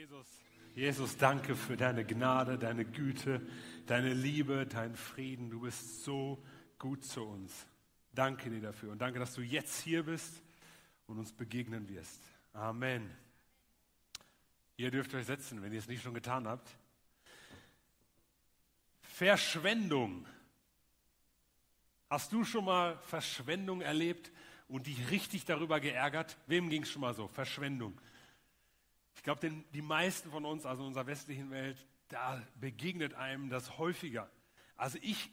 Jesus, Jesus, danke für deine Gnade, deine Güte, deine Liebe, deinen Frieden. Du bist so gut zu uns. Danke dir dafür und danke, dass du jetzt hier bist und uns begegnen wirst. Amen. Ihr dürft euch setzen, wenn ihr es nicht schon getan habt. Verschwendung. Hast du schon mal Verschwendung erlebt und dich richtig darüber geärgert? Wem ging es schon mal so? Verschwendung. Ich glaube, die meisten von uns, also in unserer westlichen Welt, da begegnet einem das häufiger. Also ich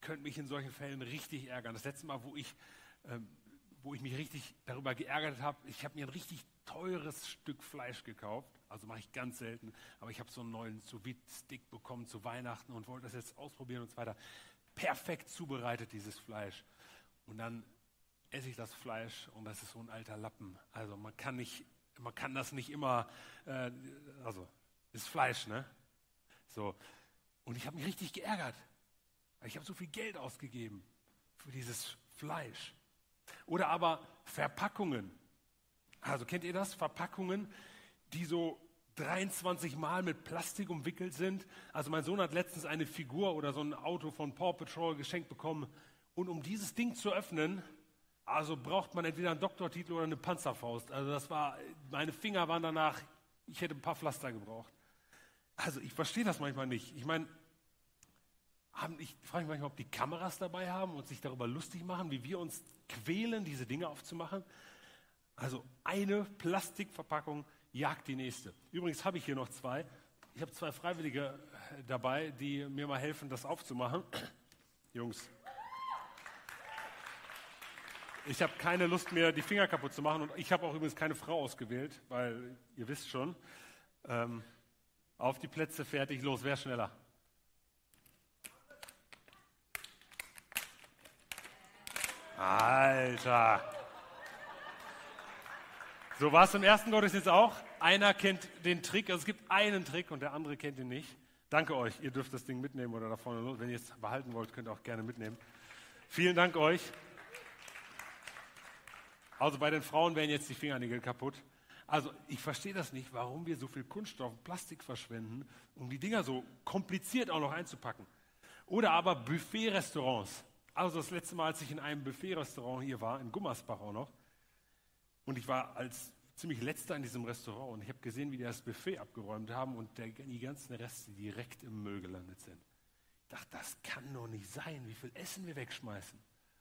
könnte mich in solchen Fällen richtig ärgern. Das letzte Mal, wo ich, ähm, wo ich mich richtig darüber geärgert habe, ich habe mir ein richtig teures Stück Fleisch gekauft. Also mache ich ganz selten. Aber ich habe so einen neuen sous stick bekommen zu Weihnachten und wollte das jetzt ausprobieren und so weiter. Perfekt zubereitet, dieses Fleisch. Und dann esse ich das Fleisch und das ist so ein alter Lappen. Also man kann nicht man kann das nicht immer, äh, also ist Fleisch, ne? So. Und ich habe mich richtig geärgert. Ich habe so viel Geld ausgegeben für dieses Fleisch. Oder aber Verpackungen. Also kennt ihr das? Verpackungen, die so 23 Mal mit Plastik umwickelt sind. Also mein Sohn hat letztens eine Figur oder so ein Auto von Paw Patrol geschenkt bekommen. Und um dieses Ding zu öffnen, also braucht man entweder einen Doktortitel oder eine Panzerfaust. Also das war, meine Finger waren danach, ich hätte ein paar Pflaster gebraucht. Also ich verstehe das manchmal nicht. Ich meine, ich frage mich manchmal, ob die Kameras dabei haben und sich darüber lustig machen, wie wir uns quälen, diese Dinge aufzumachen. Also eine Plastikverpackung jagt die nächste. Übrigens habe ich hier noch zwei. Ich habe zwei Freiwillige dabei, die mir mal helfen, das aufzumachen. Jungs, ich habe keine Lust mehr, die Finger kaputt zu machen. Und ich habe auch übrigens keine Frau ausgewählt, weil ihr wisst schon, ähm, auf die Plätze, fertig, los, wer schneller? Alter. So war es im ersten Gottesdienst auch. Einer kennt den Trick, also es gibt einen Trick und der andere kennt ihn nicht. Danke euch, ihr dürft das Ding mitnehmen oder da vorne, wenn ihr es behalten wollt, könnt ihr auch gerne mitnehmen. Vielen Dank euch. Also bei den Frauen wären jetzt die Fingernägel kaputt. Also ich verstehe das nicht, warum wir so viel Kunststoff und Plastik verschwenden, um die Dinger so kompliziert auch noch einzupacken. Oder aber Buffet-Restaurants. Also das letzte Mal, als ich in einem Buffet-Restaurant hier war, in Gummersbach auch noch, und ich war als ziemlich letzter in diesem Restaurant und ich habe gesehen, wie die das Buffet abgeräumt haben und der, die ganzen Reste direkt im Müll gelandet sind. Ich dachte, das kann doch nicht sein, wie viel Essen wir wegschmeißen.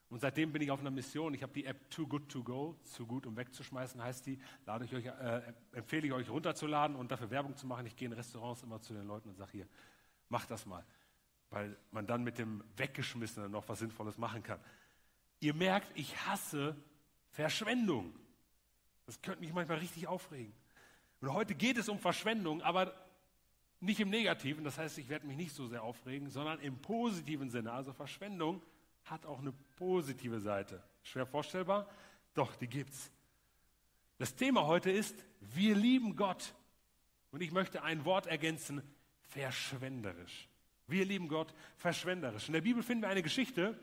Und seitdem bin ich auf einer Mission. Ich habe die App Too Good To Go, zu gut um wegzuschmeißen heißt die. Lade ich euch, äh, empfehle ich euch runterzuladen und dafür Werbung zu machen. Ich gehe in Restaurants immer zu den Leuten und sage hier, mach das mal. Weil man dann mit dem Weggeschmissenen noch was Sinnvolles machen kann. Ihr merkt, ich hasse Verschwendung. Das könnte mich manchmal richtig aufregen. Und heute geht es um Verschwendung, aber nicht im Negativen. Das heißt, ich werde mich nicht so sehr aufregen, sondern im positiven Sinne. Also Verschwendung hat auch eine positive Seite. Schwer vorstellbar? Doch, die gibt's. Das Thema heute ist, wir lieben Gott. Und ich möchte ein Wort ergänzen, verschwenderisch. Wir lieben Gott verschwenderisch. In der Bibel finden wir eine Geschichte,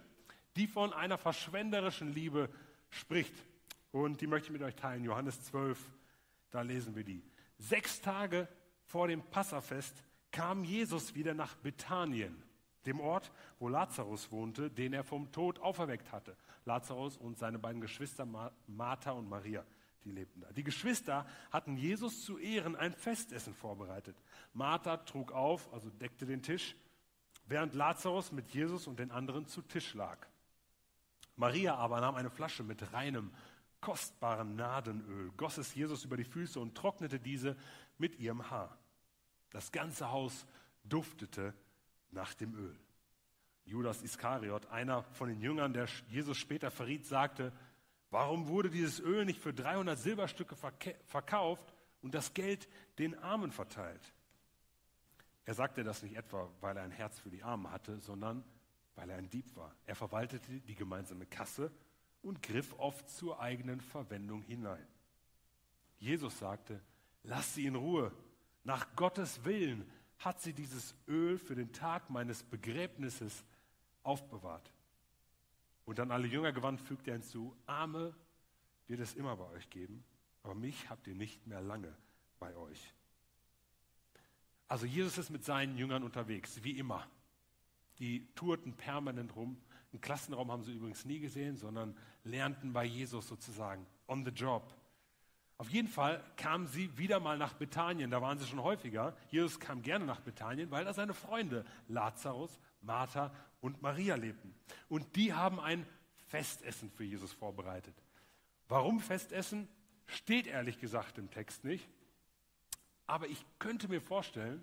die von einer verschwenderischen Liebe spricht. Und die möchte ich mit euch teilen. Johannes 12, da lesen wir die. Sechs Tage vor dem Passafest kam Jesus wieder nach Bethanien dem Ort, wo Lazarus wohnte, den er vom Tod auferweckt hatte. Lazarus und seine beiden Geschwister Martha und Maria, die lebten da. Die Geschwister hatten Jesus zu Ehren ein Festessen vorbereitet. Martha trug auf, also deckte den Tisch, während Lazarus mit Jesus und den anderen zu Tisch lag. Maria aber nahm eine Flasche mit reinem, kostbaren Nadenöl, goss es Jesus über die Füße und trocknete diese mit ihrem Haar. Das ganze Haus duftete nach dem Öl. Judas Iskariot, einer von den Jüngern, der Jesus später verriet, sagte, warum wurde dieses Öl nicht für 300 Silberstücke verkauft und das Geld den Armen verteilt? Er sagte das nicht etwa, weil er ein Herz für die Armen hatte, sondern weil er ein Dieb war. Er verwaltete die gemeinsame Kasse und griff oft zur eigenen Verwendung hinein. Jesus sagte, lass sie in Ruhe. Nach Gottes Willen hat sie dieses Öl für den Tag meines Begräbnisses aufbewahrt. Und dann alle Jünger gewandt, fügte er hinzu, Arme wird es immer bei euch geben, aber mich habt ihr nicht mehr lange bei euch. Also Jesus ist mit seinen Jüngern unterwegs, wie immer. Die tourten permanent rum. Einen Klassenraum haben sie übrigens nie gesehen, sondern lernten bei Jesus sozusagen, on the job. Auf jeden Fall kamen sie wieder mal nach Bethanien, da waren sie schon häufiger. Jesus kam gerne nach Bethanien, weil da seine Freunde Lazarus, Martha und Maria lebten. Und die haben ein Festessen für Jesus vorbereitet. Warum Festessen? Steht ehrlich gesagt im Text nicht. Aber ich könnte mir vorstellen,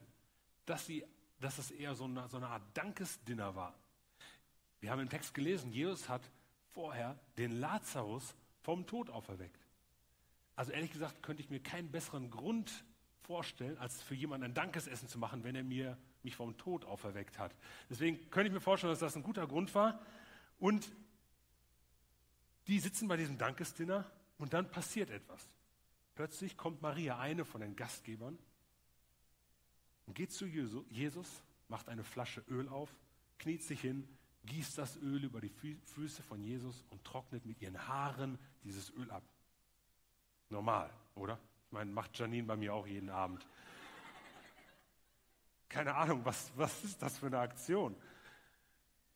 dass, sie, dass es eher so eine, so eine Art Dankesdinner war. Wir haben im Text gelesen, Jesus hat vorher den Lazarus vom Tod auferweckt. Also ehrlich gesagt könnte ich mir keinen besseren Grund vorstellen, als für jemanden ein Dankesessen zu machen, wenn er mir, mich vom Tod auferweckt hat. Deswegen könnte ich mir vorstellen, dass das ein guter Grund war. Und die sitzen bei diesem Dankesdinner und dann passiert etwas. Plötzlich kommt Maria, eine von den Gastgebern, und geht zu Jesus, macht eine Flasche Öl auf, kniet sich hin, gießt das Öl über die Füße von Jesus und trocknet mit ihren Haaren dieses Öl ab. Normal, oder? Ich meine, macht Janine bei mir auch jeden Abend. Keine Ahnung, was, was ist das für eine Aktion?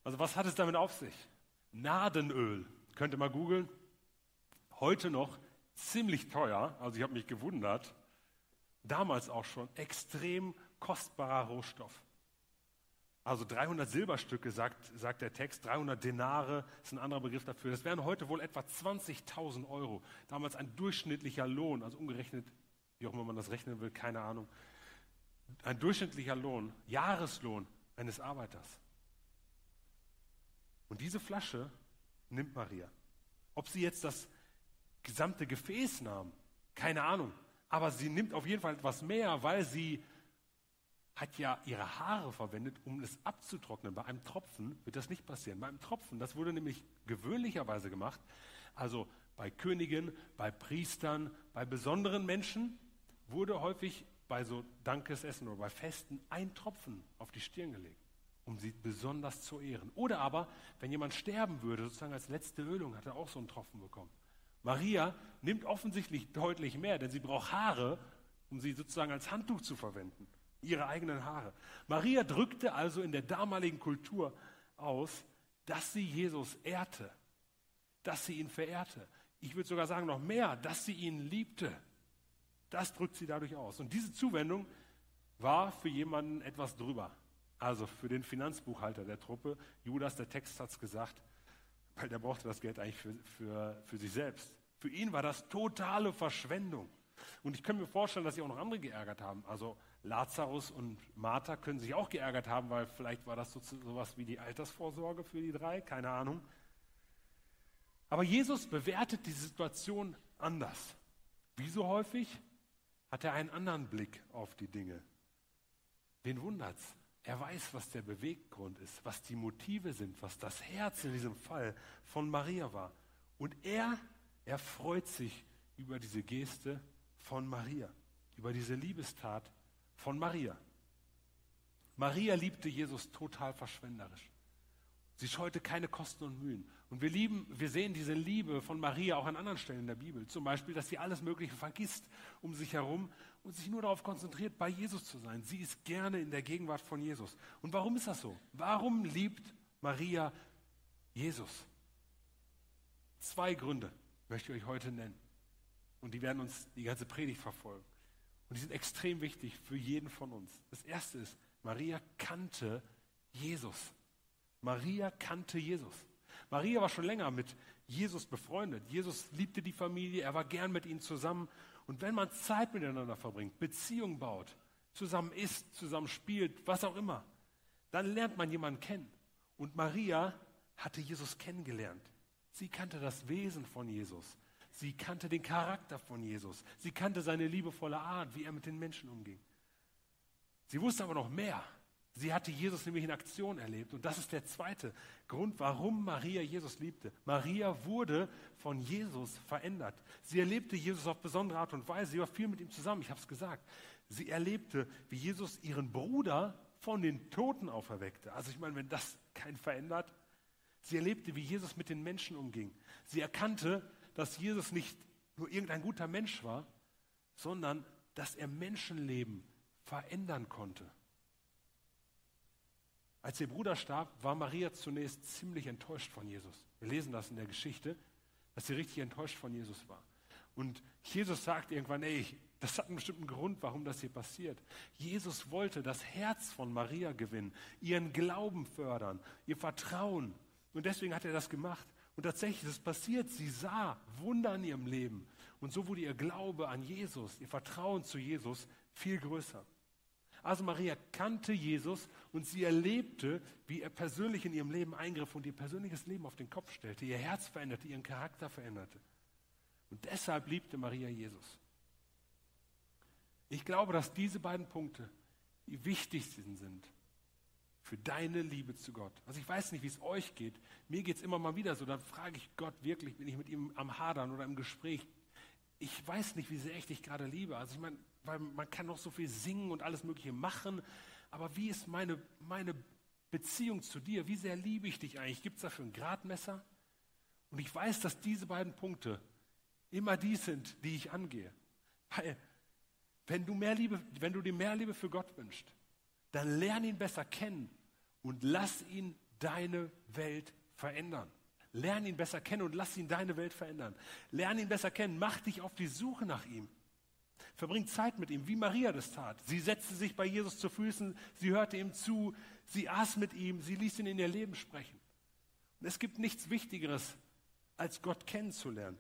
Also was hat es damit auf sich? Nadenöl, könnt ihr mal googeln. Heute noch ziemlich teuer, also ich habe mich gewundert. Damals auch schon extrem kostbarer Rohstoff. Also 300 Silberstücke, sagt, sagt der Text, 300 Denare ist ein anderer Begriff dafür. Das wären heute wohl etwa 20.000 Euro. Damals ein durchschnittlicher Lohn, also umgerechnet, wie auch immer man das rechnen will, keine Ahnung. Ein durchschnittlicher Lohn, Jahreslohn eines Arbeiters. Und diese Flasche nimmt Maria. Ob sie jetzt das gesamte Gefäß nahm, keine Ahnung. Aber sie nimmt auf jeden Fall etwas mehr, weil sie hat ja ihre Haare verwendet, um es abzutrocknen. Bei einem Tropfen wird das nicht passieren. Bei einem Tropfen, das wurde nämlich gewöhnlicherweise gemacht, also bei Königen, bei Priestern, bei besonderen Menschen, wurde häufig bei so Dankesessen oder bei Festen ein Tropfen auf die Stirn gelegt, um sie besonders zu ehren. Oder aber, wenn jemand sterben würde, sozusagen als letzte Ölung, hat er auch so einen Tropfen bekommen. Maria nimmt offensichtlich deutlich mehr, denn sie braucht Haare, um sie sozusagen als Handtuch zu verwenden ihre eigenen Haare. Maria drückte also in der damaligen Kultur aus, dass sie Jesus ehrte, dass sie ihn verehrte. Ich würde sogar sagen noch mehr, dass sie ihn liebte. Das drückt sie dadurch aus. Und diese Zuwendung war für jemanden etwas drüber. Also für den Finanzbuchhalter der Truppe. Judas, der Text hat es gesagt, weil der brauchte das Geld eigentlich für, für, für sich selbst. Für ihn war das totale Verschwendung. Und ich kann mir vorstellen, dass sich auch noch andere geärgert haben. Also Lazarus und Martha können sich auch geärgert haben, weil vielleicht war das so, sowas wie die Altersvorsorge für die drei, keine Ahnung. Aber Jesus bewertet die Situation anders. Wie so häufig hat er einen anderen Blick auf die Dinge. Wen wundert's? Er weiß, was der Beweggrund ist, was die Motive sind, was das Herz in diesem Fall von Maria war. Und er, er freut sich über diese Geste von Maria, über diese Liebestat von Maria. Maria liebte Jesus total verschwenderisch. Sie scheute keine Kosten und Mühen. Und wir lieben, wir sehen diese Liebe von Maria auch an anderen Stellen in der Bibel. Zum Beispiel, dass sie alles Mögliche vergisst um sich herum und sich nur darauf konzentriert, bei Jesus zu sein. Sie ist gerne in der Gegenwart von Jesus. Und warum ist das so? Warum liebt Maria Jesus? Zwei Gründe möchte ich euch heute nennen. Und die werden uns die ganze Predigt verfolgen. Und die sind extrem wichtig für jeden von uns. Das erste ist, Maria kannte Jesus. Maria kannte Jesus. Maria war schon länger mit Jesus befreundet. Jesus liebte die Familie, er war gern mit ihnen zusammen. Und wenn man Zeit miteinander verbringt, Beziehung baut, zusammen isst, zusammen spielt, was auch immer, dann lernt man jemanden kennen. Und Maria hatte Jesus kennengelernt. Sie kannte das Wesen von Jesus. Sie kannte den Charakter von Jesus. Sie kannte seine liebevolle Art, wie er mit den Menschen umging. Sie wusste aber noch mehr. Sie hatte Jesus nämlich in Aktion erlebt. Und das ist der zweite Grund, warum Maria Jesus liebte. Maria wurde von Jesus verändert. Sie erlebte Jesus auf besondere Art und Weise. Sie war viel mit ihm zusammen, ich habe es gesagt. Sie erlebte, wie Jesus ihren Bruder von den Toten auferweckte. Also ich meine, wenn das kein verändert. Sie erlebte, wie Jesus mit den Menschen umging. Sie erkannte, dass Jesus nicht nur irgendein guter Mensch war, sondern dass er Menschenleben verändern konnte. Als ihr Bruder starb, war Maria zunächst ziemlich enttäuscht von Jesus. Wir lesen das in der Geschichte, dass sie richtig enttäuscht von Jesus war. Und Jesus sagt irgendwann, ey, das hat einen bestimmten Grund, warum das hier passiert. Jesus wollte das Herz von Maria gewinnen, ihren Glauben fördern, ihr Vertrauen. Und deswegen hat er das gemacht. Und tatsächlich ist es passiert. Sie sah Wunder in ihrem Leben. Und so wurde ihr Glaube an Jesus, ihr Vertrauen zu Jesus viel größer. Also Maria kannte Jesus und sie erlebte, wie er persönlich in ihrem Leben eingriff und ihr persönliches Leben auf den Kopf stellte, ihr Herz veränderte, ihren Charakter veränderte. Und deshalb liebte Maria Jesus. Ich glaube, dass diese beiden Punkte die wichtigsten sind für deine Liebe zu Gott. Also ich weiß nicht, wie es euch geht. Mir geht es immer mal wieder so. Dann frage ich Gott wirklich, bin ich mit ihm am Hadern oder im Gespräch. Ich weiß nicht, wie sehr ich dich gerade liebe. Also ich meine, weil man kann noch so viel singen und alles Mögliche machen. Aber wie ist meine, meine Beziehung zu dir? Wie sehr liebe ich dich eigentlich? Gibt es dafür ein Gradmesser? Und ich weiß, dass diese beiden Punkte immer die sind, die ich angehe. Weil wenn du, mehr Liebe, wenn du dir mehr Liebe für Gott wünschst, dann lern ihn besser kennen und lass ihn deine Welt verändern. Lern ihn besser kennen und lass ihn deine Welt verändern. Lern ihn besser kennen, mach dich auf die Suche nach ihm. Verbring Zeit mit ihm, wie Maria das tat. Sie setzte sich bei Jesus zu Füßen, sie hörte ihm zu, sie aß mit ihm, sie ließ ihn in ihr Leben sprechen. Und es gibt nichts Wichtigeres, als Gott kennenzulernen.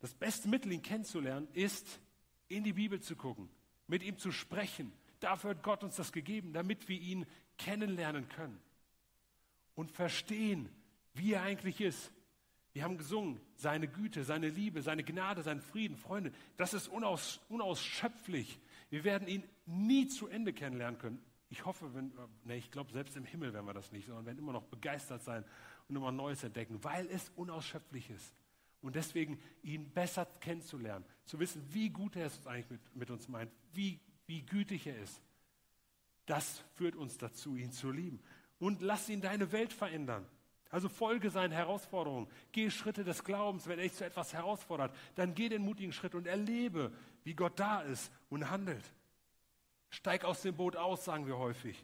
Das beste Mittel, ihn kennenzulernen, ist, in die Bibel zu gucken, mit ihm zu sprechen. Dafür hat Gott uns das gegeben, damit wir ihn kennenlernen können und verstehen, wie er eigentlich ist. Wir haben gesungen, seine Güte, seine Liebe, seine Gnade, seinen Frieden, Freunde, das ist unaus, unausschöpflich. Wir werden ihn nie zu Ende kennenlernen können. Ich hoffe, wenn, ne, ich glaube, selbst im Himmel werden wir das nicht, sondern werden immer noch begeistert sein und immer Neues entdecken, weil es unausschöpflich ist. Und deswegen ihn besser kennenzulernen, zu wissen, wie gut er es eigentlich mit, mit uns meint, wie, wie gütig er ist. Das führt uns dazu, ihn zu lieben. Und lass ihn deine Welt verändern. Also folge seinen Herausforderungen. Geh Schritte des Glaubens. Wenn er dich zu etwas herausfordert, dann geh den mutigen Schritt und erlebe, wie Gott da ist und handelt. Steig aus dem Boot aus, sagen wir häufig.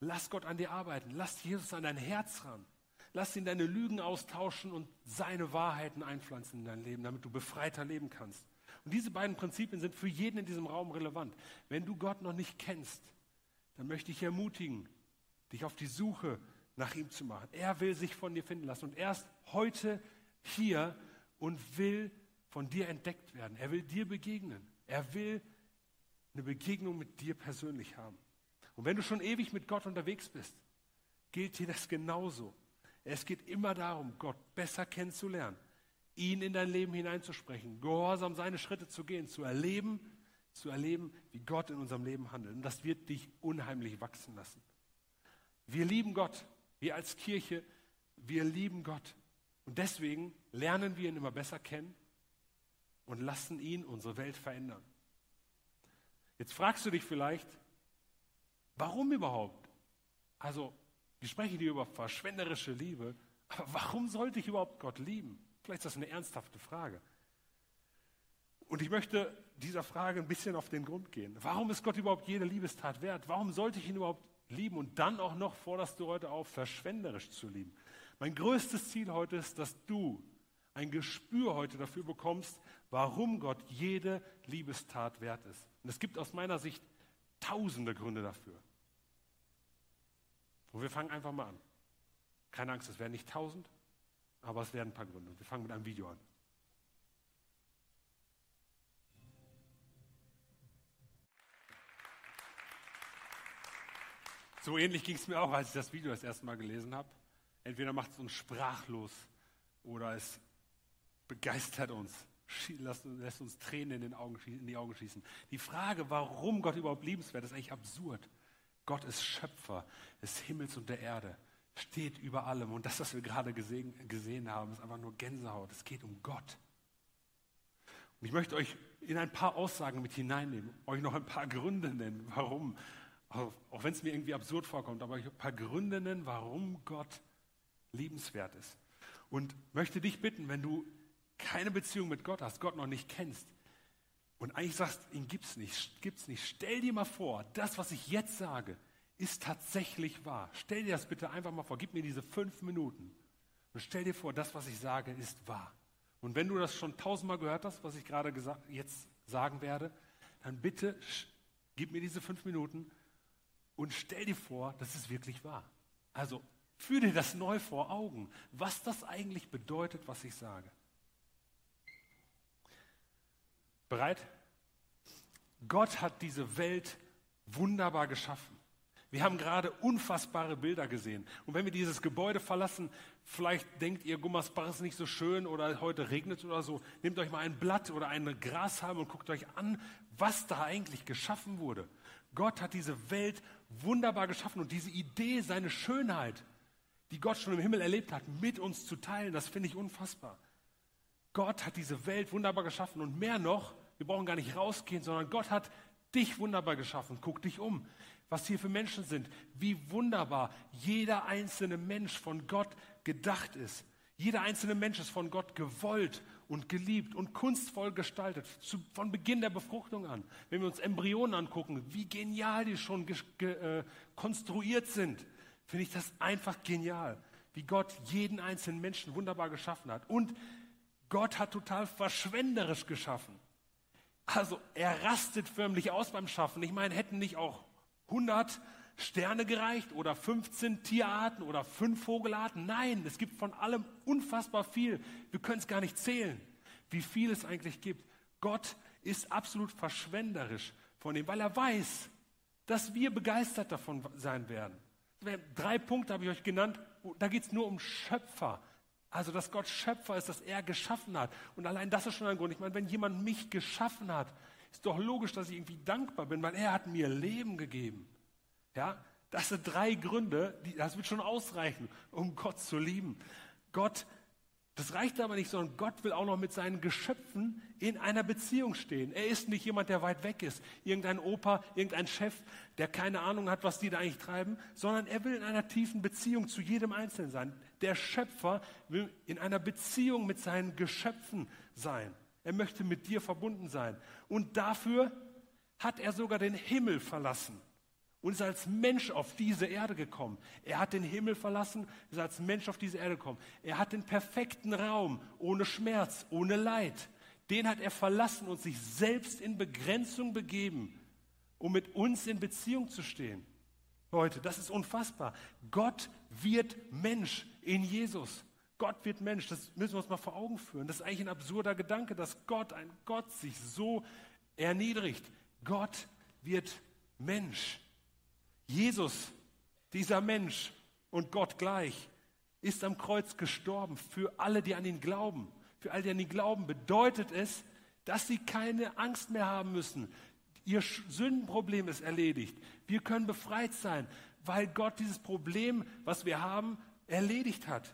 Lass Gott an dir arbeiten. Lass Jesus an dein Herz ran. Lass ihn deine Lügen austauschen und seine Wahrheiten einpflanzen in dein Leben, damit du befreiter leben kannst. Und diese beiden Prinzipien sind für jeden in diesem Raum relevant. Wenn du Gott noch nicht kennst, dann möchte ich ermutigen, dich auf die Suche nach ihm zu machen. Er will sich von dir finden lassen und er ist heute hier und will von dir entdeckt werden. Er will dir begegnen. Er will eine Begegnung mit dir persönlich haben. Und wenn du schon ewig mit Gott unterwegs bist, gilt dir das genauso. Es geht immer darum, Gott besser kennenzulernen, ihn in dein Leben hineinzusprechen, gehorsam seine Schritte zu gehen, zu erleben, zu erleben, wie Gott in unserem Leben handelt. Und das wird dich unheimlich wachsen lassen. Wir lieben Gott. Wir als Kirche, wir lieben Gott. Und deswegen lernen wir ihn immer besser kennen und lassen ihn unsere Welt verändern. Jetzt fragst du dich vielleicht, warum überhaupt? Also, wir sprechen hier über verschwenderische Liebe, aber warum sollte ich überhaupt Gott lieben? Vielleicht ist das eine ernsthafte Frage. Und ich möchte dieser Frage ein bisschen auf den Grund gehen. Warum ist Gott überhaupt jede Liebestat wert? Warum sollte ich ihn überhaupt lieben und dann auch noch forderst du heute auf, verschwenderisch zu lieben? Mein größtes Ziel heute ist, dass du ein Gespür heute dafür bekommst, warum Gott jede Liebestat wert ist. Und es gibt aus meiner Sicht tausende Gründe dafür. Und wir fangen einfach mal an. Keine Angst, es werden nicht tausend, aber es werden ein paar Gründe. Wir fangen mit einem Video an. So ähnlich ging es mir auch, als ich das Video das erste Mal gelesen habe. Entweder macht es uns sprachlos oder es begeistert uns, lässt uns Tränen in, Augen, in die Augen schießen. Die Frage, warum Gott überhaupt liebenswert ist, ist eigentlich absurd. Gott ist Schöpfer des Himmels und der Erde, steht über allem. Und das, was wir gerade gesehen, gesehen haben, ist einfach nur Gänsehaut. Es geht um Gott. Und ich möchte euch in ein paar Aussagen mit hineinnehmen, euch noch ein paar Gründe nennen, warum, auch, wenn es mir irgendwie absurd vorkommt, aber euch ein paar Gründe nennen, warum Gott liebenswert ist. Und möchte dich bitten, wenn du keine Beziehung mit Gott hast, Gott noch nicht kennst, und eigentlich sagst, ihn gibt's nicht, gibt's nicht. Stell dir mal vor, das, was ich jetzt sage, ist tatsächlich wahr. Stell dir das bitte einfach mal vor. Gib mir diese fünf Minuten und stell dir vor, das, was ich sage, ist wahr. Und wenn du das schon tausendmal gehört hast, was ich gerade jetzt sagen werde, dann bitte gib mir diese fünf Minuten und stell dir vor, das ist wirklich wahr. Also führ dir das neu vor Augen, was das eigentlich bedeutet, was ich sage. Bereit? Gott hat diese Welt wunderbar geschaffen. Wir haben gerade unfassbare Bilder gesehen. Und wenn wir dieses Gebäude verlassen, vielleicht denkt ihr, Gummersbach ist nicht so schön oder heute regnet es oder so. Nehmt euch mal ein Blatt oder eine Grashalme und guckt euch an, was da eigentlich geschaffen wurde. Gott hat diese Welt wunderbar geschaffen und diese Idee, seine Schönheit, die Gott schon im Himmel erlebt hat, mit uns zu teilen, das finde ich unfassbar. Gott hat diese Welt wunderbar geschaffen und mehr noch, wir brauchen gar nicht rausgehen, sondern Gott hat dich wunderbar geschaffen. Guck dich um was hier für Menschen sind, wie wunderbar jeder einzelne Mensch von Gott gedacht ist. Jeder einzelne Mensch ist von Gott gewollt und geliebt und kunstvoll gestaltet, zu, von Beginn der Befruchtung an. Wenn wir uns Embryonen angucken, wie genial die schon äh, konstruiert sind, finde ich das einfach genial, wie Gott jeden einzelnen Menschen wunderbar geschaffen hat. Und Gott hat total verschwenderisch geschaffen. Also er rastet förmlich aus beim Schaffen. Ich meine, hätten nicht auch 100 Sterne gereicht oder 15 Tierarten oder 5 Vogelarten. Nein, es gibt von allem unfassbar viel. Wir können es gar nicht zählen, wie viel es eigentlich gibt. Gott ist absolut verschwenderisch von dem, weil er weiß, dass wir begeistert davon sein werden. Drei Punkte habe ich euch genannt. Da geht es nur um Schöpfer. Also, dass Gott Schöpfer ist, dass er geschaffen hat. Und allein das ist schon ein Grund. Ich meine, wenn jemand mich geschaffen hat, ist doch logisch, dass ich irgendwie dankbar bin, weil er hat mir Leben gegeben. Ja, das sind drei Gründe, die, das wird schon ausreichen, um Gott zu lieben. Gott, das reicht aber nicht, sondern Gott will auch noch mit seinen Geschöpfen in einer Beziehung stehen. Er ist nicht jemand, der weit weg ist, irgendein Opa, irgendein Chef, der keine Ahnung hat, was die da eigentlich treiben, sondern er will in einer tiefen Beziehung zu jedem Einzelnen sein. Der Schöpfer will in einer Beziehung mit seinen Geschöpfen sein. Er möchte mit dir verbunden sein. Und dafür hat er sogar den Himmel verlassen und ist als Mensch auf diese Erde gekommen. Er hat den Himmel verlassen, ist als Mensch auf diese Erde gekommen. Er hat den perfekten Raum, ohne Schmerz, ohne Leid. Den hat er verlassen und sich selbst in Begrenzung begeben, um mit uns in Beziehung zu stehen. Leute, das ist unfassbar. Gott wird Mensch in Jesus. Gott wird Mensch, das müssen wir uns mal vor Augen führen. Das ist eigentlich ein absurder Gedanke, dass Gott, ein Gott sich so erniedrigt. Gott wird Mensch. Jesus, dieser Mensch und Gott gleich, ist am Kreuz gestorben für alle, die an ihn glauben. Für alle, die an ihn glauben, bedeutet es, dass sie keine Angst mehr haben müssen. Ihr Sündenproblem ist erledigt. Wir können befreit sein, weil Gott dieses Problem, was wir haben, erledigt hat.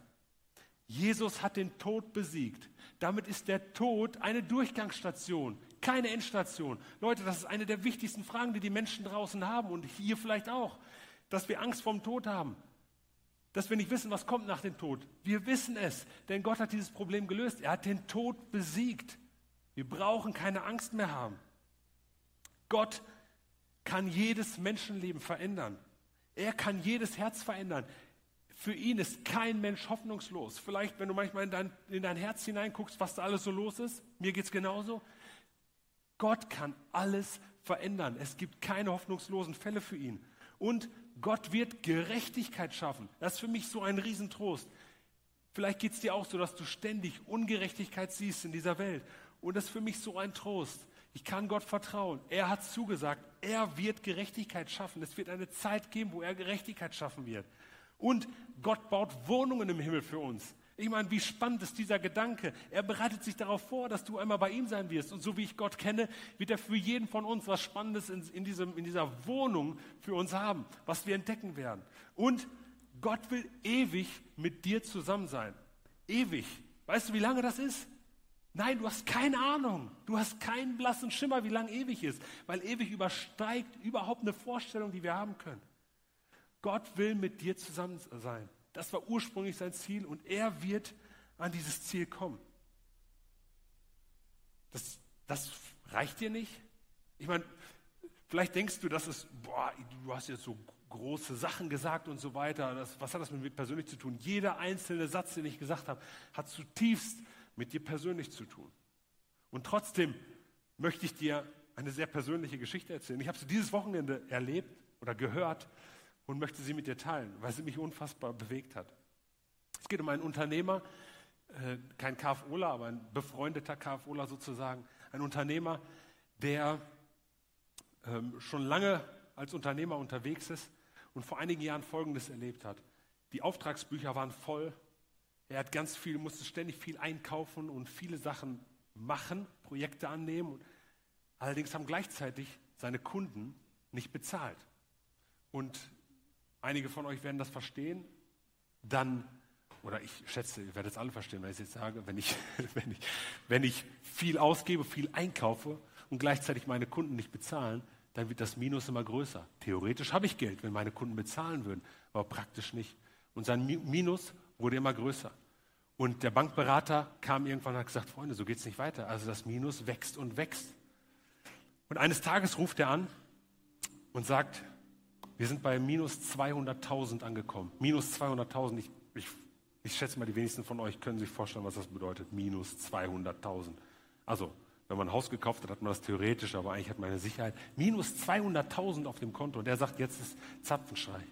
Jesus hat den Tod besiegt. Damit ist der Tod eine Durchgangsstation, keine Endstation. Leute, das ist eine der wichtigsten Fragen, die die Menschen draußen haben und hier vielleicht auch, dass wir Angst vorm Tod haben. Dass wir nicht wissen, was kommt nach dem Tod. Wir wissen es, denn Gott hat dieses Problem gelöst. Er hat den Tod besiegt. Wir brauchen keine Angst mehr haben. Gott kann jedes Menschenleben verändern. Er kann jedes Herz verändern. Für ihn ist kein Mensch hoffnungslos. Vielleicht, wenn du manchmal in dein, in dein Herz hineinguckst, was da alles so los ist, mir geht es genauso. Gott kann alles verändern. Es gibt keine hoffnungslosen Fälle für ihn. Und Gott wird Gerechtigkeit schaffen. Das ist für mich so ein Riesentrost. Vielleicht geht es dir auch so, dass du ständig Ungerechtigkeit siehst in dieser Welt. Und das ist für mich so ein Trost. Ich kann Gott vertrauen. Er hat zugesagt, er wird Gerechtigkeit schaffen. Es wird eine Zeit geben, wo er Gerechtigkeit schaffen wird. Und Gott baut Wohnungen im Himmel für uns. Ich meine, wie spannend ist dieser Gedanke? Er bereitet sich darauf vor, dass du einmal bei ihm sein wirst. Und so wie ich Gott kenne, wird er für jeden von uns was Spannendes in, in, diesem, in dieser Wohnung für uns haben, was wir entdecken werden. Und Gott will ewig mit dir zusammen sein. Ewig. Weißt du, wie lange das ist? Nein, du hast keine Ahnung. Du hast keinen blassen Schimmer, wie lange ewig ist. Weil ewig übersteigt überhaupt eine Vorstellung, die wir haben können. Gott will mit dir zusammen sein. Das war ursprünglich sein Ziel und er wird an dieses Ziel kommen. Das, das Reicht dir nicht? Ich meine, vielleicht denkst du, dass es, boah, du hast jetzt so große Sachen gesagt und so weiter. Das, was hat das mit mir persönlich zu tun? Jeder einzelne Satz, den ich gesagt habe, hat zutiefst mit dir persönlich zu tun. Und trotzdem möchte ich dir eine sehr persönliche Geschichte erzählen. Ich habe sie dieses Wochenende erlebt oder gehört und möchte sie mit dir teilen, weil sie mich unfassbar bewegt hat. Es geht um einen Unternehmer, äh, kein KFOler, aber ein befreundeter KFOler sozusagen, ein Unternehmer, der ähm, schon lange als Unternehmer unterwegs ist und vor einigen Jahren Folgendes erlebt hat. Die Auftragsbücher waren voll. Er hat ganz viel, musste ständig viel einkaufen und viele Sachen machen, Projekte annehmen. Allerdings haben gleichzeitig seine Kunden nicht bezahlt. Und einige von euch werden das verstehen. Dann, oder ich schätze, ihr werdet es alle verstehen, wenn ich es jetzt sage, wenn ich, wenn, ich, wenn ich viel ausgebe, viel einkaufe und gleichzeitig meine Kunden nicht bezahlen, dann wird das Minus immer größer. Theoretisch habe ich Geld, wenn meine Kunden bezahlen würden, aber praktisch nicht. Und sein Minus wurde immer größer. Und der Bankberater kam irgendwann und hat gesagt, Freunde, so geht es nicht weiter. Also das Minus wächst und wächst. Und eines Tages ruft er an und sagt, wir sind bei minus 200.000 angekommen. Minus 200.000, ich, ich, ich schätze mal, die wenigsten von euch können sich vorstellen, was das bedeutet. Minus 200.000. Also wenn man ein Haus gekauft hat, hat man das theoretisch, aber eigentlich hat man eine Sicherheit. Minus 200.000 auf dem Konto. Und der sagt, jetzt ist Zapfenschrei.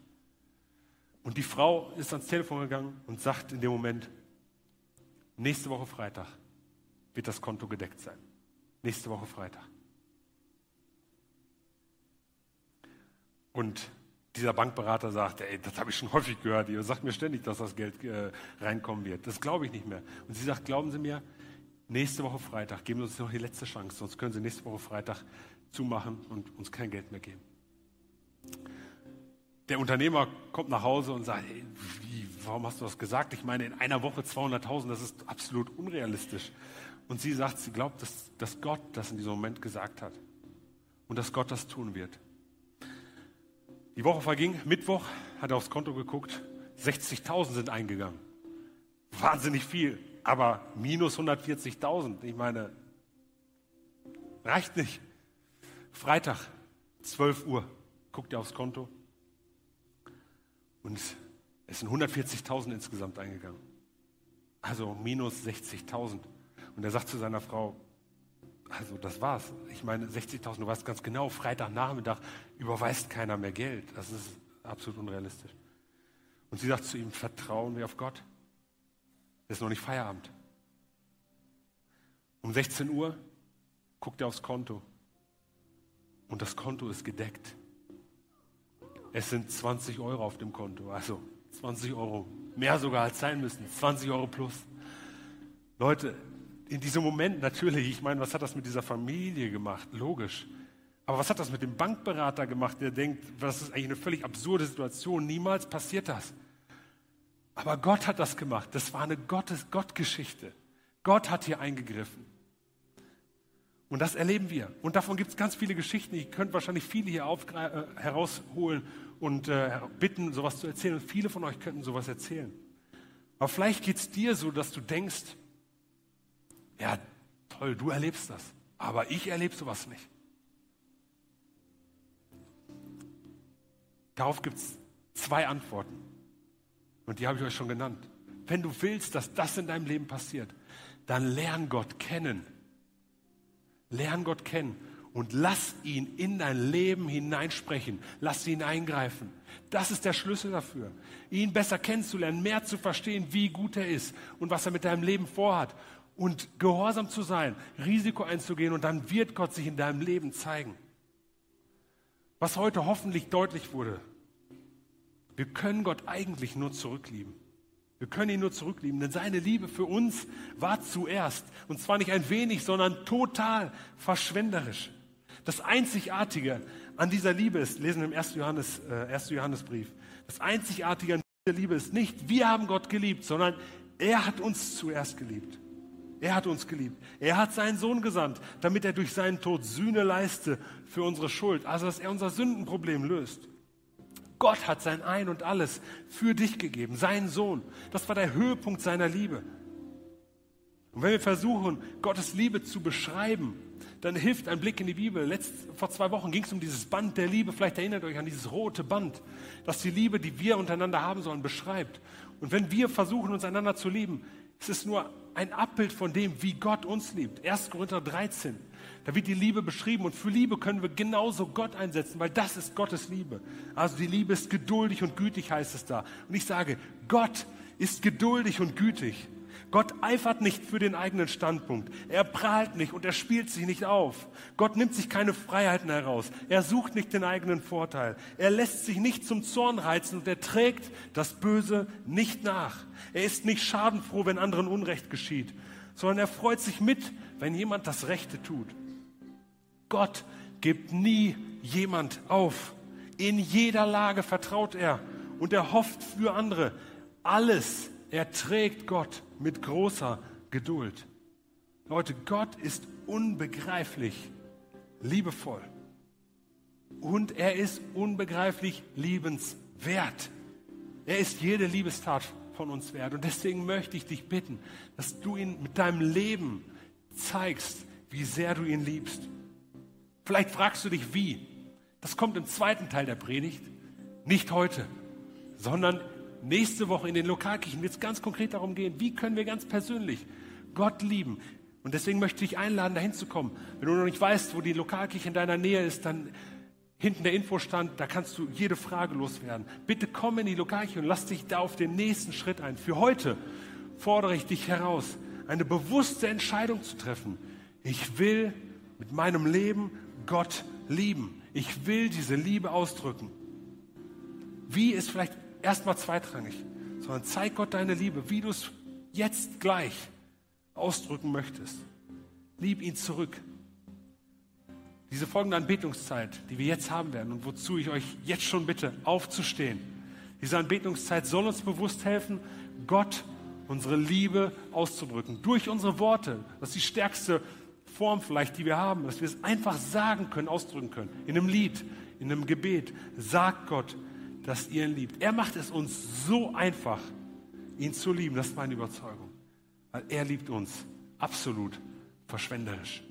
Und die Frau ist ans Telefon gegangen und sagt in dem Moment, nächste Woche Freitag wird das Konto gedeckt sein. Nächste Woche Freitag. Und dieser Bankberater sagt, ey, das habe ich schon häufig gehört, ihr sagt mir ständig, dass das Geld äh, reinkommen wird. Das glaube ich nicht mehr. Und sie sagt, glauben Sie mir, nächste Woche Freitag, geben Sie uns noch die letzte Chance, sonst können Sie nächste Woche Freitag zumachen und uns kein Geld mehr geben. Der Unternehmer kommt nach Hause und sagt, hey, wie, warum hast du das gesagt? Ich meine, in einer Woche 200.000, das ist absolut unrealistisch. Und sie sagt, sie glaubt, dass, dass Gott das in diesem Moment gesagt hat und dass Gott das tun wird. Die Woche verging, Mittwoch hat er aufs Konto geguckt, 60.000 sind eingegangen. Wahnsinnig viel aber minus 140.000, ich meine, reicht nicht. Freitag, 12 Uhr, guckt er aufs Konto und es sind 140.000 insgesamt eingegangen. Also minus 60.000. Und er sagt zu seiner Frau, also das war's. Ich meine, 60.000, du weißt ganz genau, Freitagnachmittag überweist keiner mehr Geld. Das ist absolut unrealistisch. Und sie sagt zu ihm, vertrauen wir auf Gott. Es ist noch nicht Feierabend. Um 16 Uhr guckt er aufs Konto und das Konto ist gedeckt. Es sind 20 Euro auf dem Konto, also 20 Euro, mehr sogar als sein müssen, 20 Euro plus. Leute, in diesem Moment natürlich, ich meine, was hat das mit dieser Familie gemacht? Logisch. Aber was hat das mit dem Bankberater gemacht, der denkt, das ist eigentlich eine völlig absurde Situation, niemals passiert das. Aber Gott hat das gemacht. Das war eine Gottes Gottgeschichte. Gott hat hier eingegriffen. Und das erleben wir. Und davon gibt es ganz viele Geschichten. Ihr könnt wahrscheinlich viele hier auf, äh, herausholen und äh, bitten, sowas zu erzählen. Und viele von euch könnten sowas erzählen. Aber vielleicht geht es dir so, dass du denkst, ja, toll, du erlebst das. Aber ich erlebe sowas nicht. Darauf gibt es zwei Antworten. Und die habe ich euch schon genannt. Wenn du willst, dass das in deinem Leben passiert, dann lern Gott kennen. Lern Gott kennen und lass ihn in dein Leben hineinsprechen. Lass ihn eingreifen. Das ist der Schlüssel dafür. Ihn besser kennenzulernen, mehr zu verstehen, wie gut er ist und was er mit deinem Leben vorhat. Und gehorsam zu sein, Risiko einzugehen und dann wird Gott sich in deinem Leben zeigen. Was heute hoffentlich deutlich wurde, wir können Gott eigentlich nur zurücklieben. Wir können ihn nur zurücklieben, denn seine Liebe für uns war zuerst. Und zwar nicht ein wenig, sondern total verschwenderisch. Das Einzigartige an dieser Liebe ist, lesen wir im 1. Johannes, äh, 1. Johannesbrief, das Einzigartige an dieser Liebe ist nicht, wir haben Gott geliebt, sondern er hat uns zuerst geliebt. Er hat uns geliebt. Er hat seinen Sohn gesandt, damit er durch seinen Tod Sühne leiste für unsere Schuld, also dass er unser Sündenproblem löst. Gott hat sein Ein und alles für dich gegeben, seinen Sohn. Das war der Höhepunkt seiner Liebe. Und wenn wir versuchen, Gottes Liebe zu beschreiben, dann hilft ein Blick in die Bibel. Letzt, vor zwei Wochen ging es um dieses Band der Liebe. Vielleicht erinnert euch an dieses rote Band, das die Liebe, die wir untereinander haben sollen, beschreibt. Und wenn wir versuchen, uns einander zu lieben, ist es nur ein Abbild von dem, wie Gott uns liebt. 1. Korinther 13. Da wird die Liebe beschrieben und für Liebe können wir genauso Gott einsetzen, weil das ist Gottes Liebe. Also die Liebe ist geduldig und gütig, heißt es da. Und ich sage, Gott ist geduldig und gütig. Gott eifert nicht für den eigenen Standpunkt. Er prahlt nicht und er spielt sich nicht auf. Gott nimmt sich keine Freiheiten heraus. Er sucht nicht den eigenen Vorteil. Er lässt sich nicht zum Zorn reizen und er trägt das Böse nicht nach. Er ist nicht schadenfroh, wenn anderen Unrecht geschieht, sondern er freut sich mit, wenn jemand das Rechte tut. Gott gibt nie jemand auf. In jeder Lage vertraut er und er hofft für andere. Alles erträgt Gott mit großer Geduld. Leute, Gott ist unbegreiflich liebevoll. Und er ist unbegreiflich liebenswert. Er ist jede Liebestat von uns wert. Und deswegen möchte ich dich bitten, dass du ihn mit deinem Leben zeigst, wie sehr du ihn liebst. Vielleicht fragst du dich, wie. Das kommt im zweiten Teil der Predigt. Nicht heute, sondern nächste Woche in den Lokalkirchen wird es ganz konkret darum gehen, wie können wir ganz persönlich Gott lieben. Und deswegen möchte ich dich einladen, dahin zu kommen. Wenn du noch nicht weißt, wo die Lokalkirche in deiner Nähe ist, dann hinten der Infostand, da kannst du jede Frage loswerden. Bitte komm in die Lokalkirche und lass dich da auf den nächsten Schritt ein. Für heute fordere ich dich heraus, eine bewusste Entscheidung zu treffen. Ich will mit meinem Leben Gott lieben. Ich will diese Liebe ausdrücken. Wie ist vielleicht erstmal zweitrangig, sondern zeig Gott deine Liebe, wie du es jetzt gleich ausdrücken möchtest. Lieb ihn zurück. Diese folgende Anbetungszeit, die wir jetzt haben werden und wozu ich euch jetzt schon bitte, aufzustehen. Diese Anbetungszeit soll uns bewusst helfen, Gott unsere Liebe auszudrücken. Durch unsere Worte. Das ist die stärkste Form vielleicht, die wir haben, dass wir es einfach sagen können, ausdrücken können. In einem Lied, in einem Gebet. Sagt Gott, dass ihr ihn liebt. Er macht es uns so einfach, ihn zu lieben. Das ist meine Überzeugung. Weil er liebt uns absolut verschwenderisch.